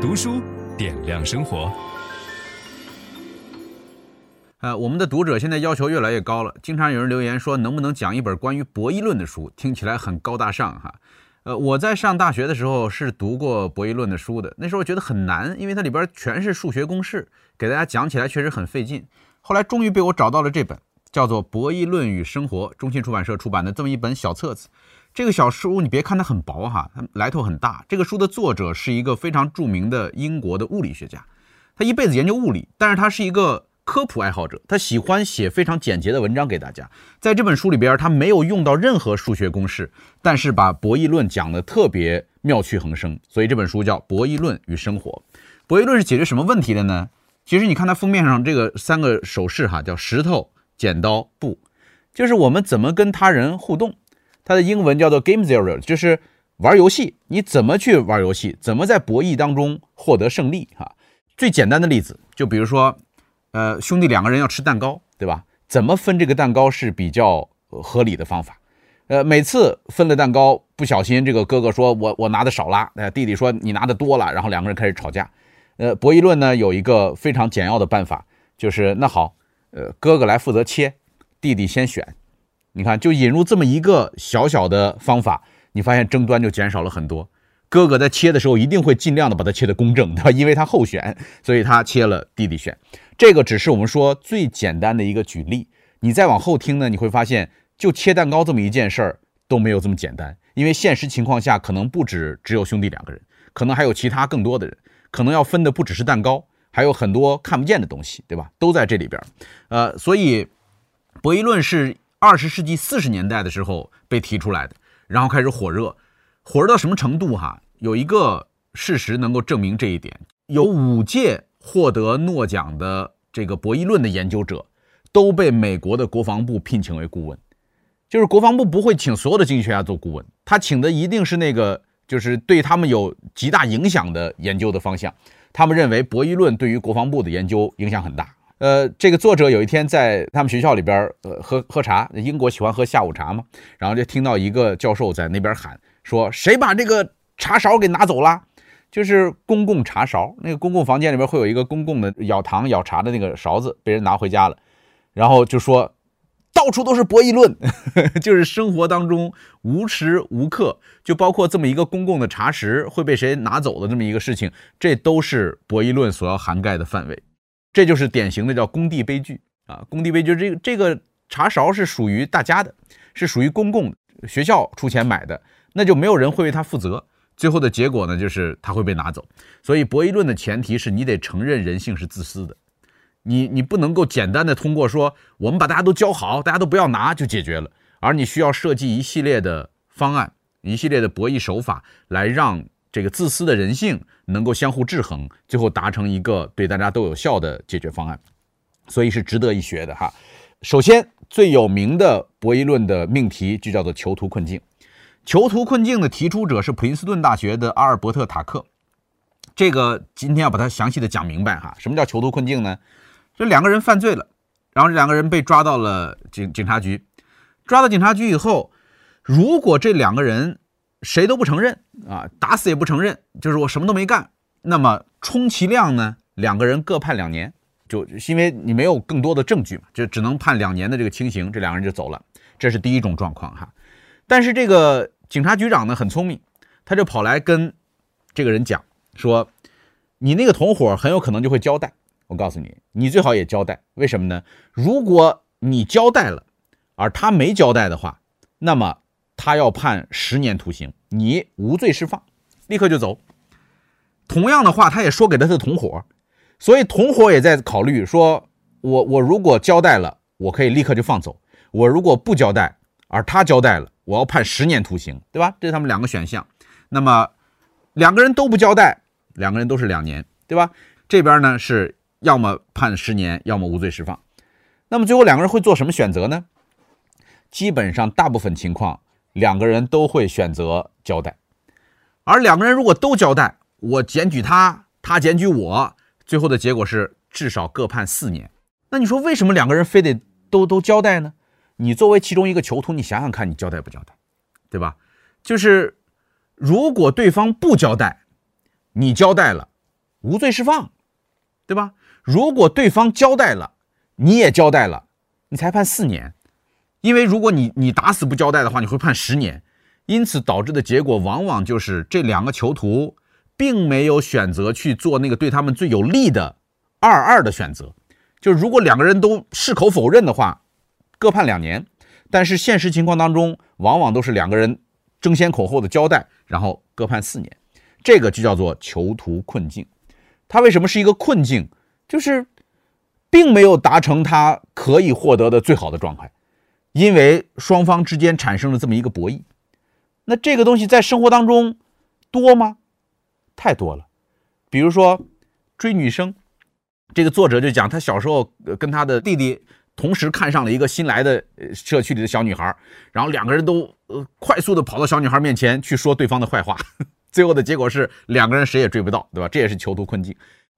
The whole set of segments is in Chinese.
读书点亮生活。呃，我们的读者现在要求越来越高了，经常有人留言说，能不能讲一本关于博弈论的书？听起来很高大上哈。呃，我在上大学的时候是读过博弈论的书的，那时候觉得很难，因为它里边全是数学公式，给大家讲起来确实很费劲。后来终于被我找到了这本，叫做《博弈论与生活》，中信出版社出版的这么一本小册子。这个小书你别看它很薄哈，它来头很大。这个书的作者是一个非常著名的英国的物理学家，他一辈子研究物理，但是他是一个科普爱好者，他喜欢写非常简洁的文章给大家。在这本书里边，他没有用到任何数学公式，但是把博弈论讲得特别妙趣横生，所以这本书叫《博弈论与生活》。博弈论是解决什么问题的呢？其实你看它封面上这个三个手势哈，叫石头、剪刀、布，就是我们怎么跟他人互动。它的英文叫做 Game Theory，就是玩游戏，你怎么去玩游戏，怎么在博弈当中获得胜利哈。最简单的例子，就比如说，呃，兄弟两个人要吃蛋糕，对吧？怎么分这个蛋糕是比较合理的方法？呃，每次分了蛋糕，不小心这个哥哥说我我拿的少了，呃，弟弟说你拿的多了，然后两个人开始吵架。呃，博弈论呢有一个非常简要的办法，就是那好，呃，哥哥来负责切，弟弟先选。你看，就引入这么一个小小的方法，你发现争端就减少了很多。哥哥在切的时候一定会尽量的把它切得公正，对吧？因为他后选，所以他切了，弟弟选。这个只是我们说最简单的一个举例。你再往后听呢，你会发现，就切蛋糕这么一件事儿都没有这么简单，因为现实情况下可能不止只有兄弟两个人，可能还有其他更多的人，可能要分的不只是蛋糕，还有很多看不见的东西，对吧？都在这里边。呃，所以博弈论是。二十世纪四十年代的时候被提出来的，然后开始火热，火热到什么程度哈？有一个事实能够证明这一点：有五届获得诺奖的这个博弈论的研究者都被美国的国防部聘请为顾问。就是国防部不会请所有的经济学家做顾问，他请的一定是那个就是对他们有极大影响的研究的方向。他们认为博弈论对于国防部的研究影响很大。呃，这个作者有一天在他们学校里边，呃，喝喝茶。英国喜欢喝下午茶嘛，然后就听到一个教授在那边喊说：“谁把这个茶勺给拿走了？就是公共茶勺，那个公共房间里边会有一个公共的舀糖舀茶的那个勺子，被人拿回家了。然后就说，到处都是博弈论，就是生活当中无时无刻，就包括这么一个公共的茶匙会被谁拿走的这么一个事情，这都是博弈论所要涵盖的范围。”这就是典型的叫工地悲剧啊！工地悲剧，这个这个茶勺是属于大家的，是属于公共的，学校出钱买的，那就没有人会为他负责。最后的结果呢，就是他会被拿走。所以博弈论的前提是你得承认人性是自私的，你你不能够简单的通过说我们把大家都教好，大家都不要拿就解决了，而你需要设计一系列的方案，一系列的博弈手法来让。这个自私的人性能够相互制衡，最后达成一个对大家都有效的解决方案，所以是值得一学的哈。首先，最有名的博弈论的命题就叫做囚徒困境。囚徒困境的提出者是普林斯顿大学的阿尔伯特·塔克。这个今天要把它详细的讲明白哈。什么叫囚徒困境呢？这两个人犯罪了，然后这两个人被抓到了警警察局，抓到警察局以后，如果这两个人谁都不承认啊，打死也不承认，就是我什么都没干。那么充其量呢，两个人各判两年，就因为你没有更多的证据嘛，就只能判两年的这个轻刑，这两个人就走了。这是第一种状况哈。但是这个警察局长呢很聪明，他就跑来跟这个人讲说，你那个同伙很有可能就会交代。我告诉你，你最好也交代。为什么呢？如果你交代了，而他没交代的话，那么。他要判十年徒刑，你无罪释放，立刻就走。同样的话，他也说给了他的同伙，所以同伙也在考虑说，我我如果交代了，我可以立刻就放走；我如果不交代，而他交代了，我要判十年徒刑，对吧？这是他们两个选项。那么两个人都不交代，两个人都是两年，对吧？这边呢是要么判十年，要么无罪释放。那么最后两个人会做什么选择呢？基本上大部分情况。两个人都会选择交代，而两个人如果都交代，我检举他，他检举我，最后的结果是至少各判四年。那你说为什么两个人非得都都交代呢？你作为其中一个囚徒，你想想看，你交代不交代，对吧？就是如果对方不交代，你交代了，无罪释放，对吧？如果对方交代了，你也交代了，你才判四年。因为如果你你打死不交代的话，你会判十年。因此导致的结果往往就是这两个囚徒并没有选择去做那个对他们最有利的二二的选择。就是如果两个人都矢口否认的话，各判两年。但是现实情况当中，往往都是两个人争先恐后的交代，然后各判四年。这个就叫做囚徒困境。他为什么是一个困境？就是并没有达成他可以获得的最好的状态，因为双方之间产生了这么一个博弈。那这个东西在生活当中多吗？太多了。比如说追女生，这个作者就讲他小时候跟他的弟弟同时看上了一个新来的社区里的小女孩，然后两个人都呃快速的跑到小女孩面前去说对方的坏话。最后的结果是两个人谁也追不到，对吧？这也是囚徒困境。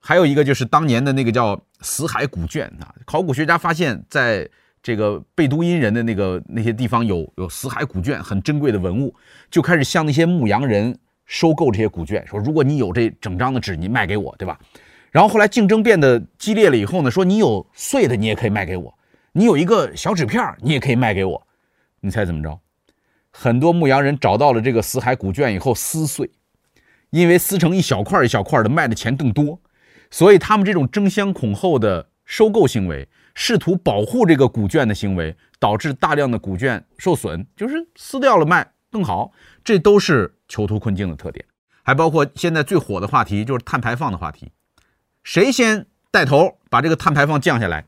还有一个就是当年的那个叫死海古卷啊，考古学家发现，在这个贝都因人的那个那些地方有有死海古卷，很珍贵的文物，就开始向那些牧羊人收购这些古卷，说如果你有这整张的纸，你卖给我，对吧？然后后来竞争变得激烈了以后呢，说你有碎的，你也可以卖给我；你有一个小纸片，你也可以卖给我。你猜怎么着？很多牧羊人找到了这个死海古卷以后撕碎，因为撕成一小块一小块的卖的钱更多，所以他们这种争先恐后的收购行为，试图保护这个股卷的行为，导致大量的股卷受损，就是撕掉了卖更好，这都是囚徒困境的特点。还包括现在最火的话题，就是碳排放的话题，谁先带头把这个碳排放降下来？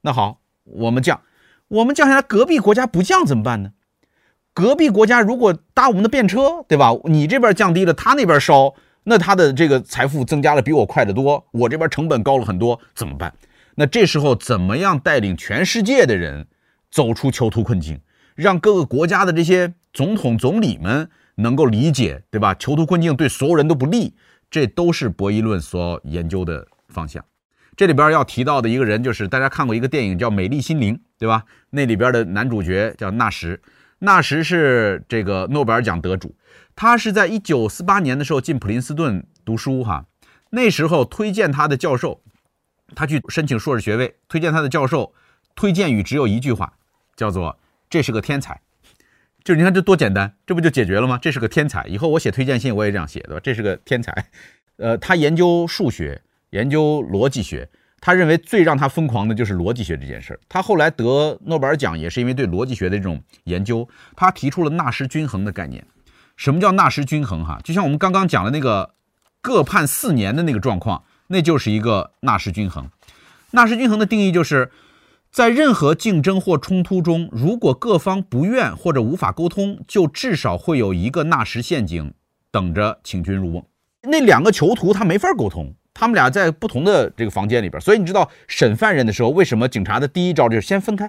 那好，我们降，我们降下来，隔壁国家不降怎么办呢？隔壁国家如果搭我们的便车，对吧？你这边降低了，他那边烧，那他的这个财富增加的比我快得多，我这边成本高了很多，怎么办？那这时候怎么样带领全世界的人走出囚徒困境，让各个国家的这些总统、总理们能够理解，对吧？囚徒困境对所有人都不利，这都是博弈论所研究的方向。这里边要提到的一个人，就是大家看过一个电影叫《美丽心灵》，对吧？那里边的男主角叫纳什。纳什是这个诺贝尔奖得主，他是在一九四八年的时候进普林斯顿读书哈，那时候推荐他的教授，他去申请硕士学位，推荐他的教授推荐语只有一句话，叫做“这是个天才”，就你看这多简单，这不就解决了吗？这是个天才，以后我写推荐信我也这样写，对吧？这是个天才，呃，他研究数学，研究逻辑学。他认为最让他疯狂的就是逻辑学这件事儿。他后来得诺贝尔奖也是因为对逻辑学的这种研究。他提出了纳什均衡的概念。什么叫纳什均衡？哈，就像我们刚刚讲的那个各判四年的那个状况，那就是一个纳什均衡。纳什均衡的定义就是在任何竞争或冲突中，如果各方不愿或者无法沟通，就至少会有一个纳什陷阱等着请君入瓮。那两个囚徒他没法沟通。他们俩在不同的这个房间里边，所以你知道审犯人的时候，为什么警察的第一招就是先分开？